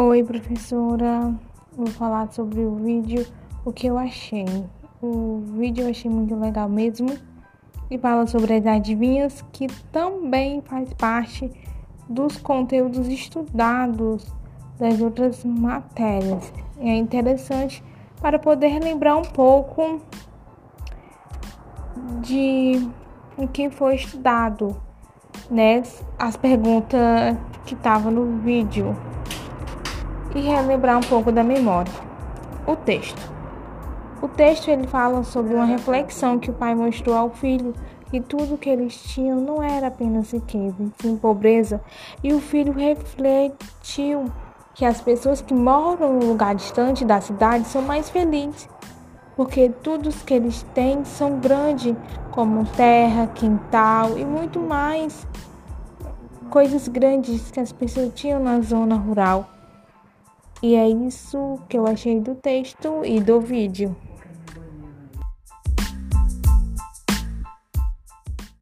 Oi, professora. Vou falar sobre o vídeo, o que eu achei. O vídeo eu achei muito legal mesmo e fala sobre as adivinhas, que também faz parte dos conteúdos estudados das outras matérias. É interessante para poder lembrar um pouco de o que foi estudado, né? As perguntas que estavam no vídeo e relembrar um pouco da memória. O texto. O texto ele fala sobre uma reflexão que o pai mostrou ao filho que tudo que eles tinham não era apenas riqueza, sim pobreza, e o filho refletiu que as pessoas que moram em um lugar distante da cidade são mais felizes, porque tudo que eles têm são grandes, como terra, quintal e muito mais coisas grandes que as pessoas tinham na zona rural. E é isso que eu achei do texto e do vídeo.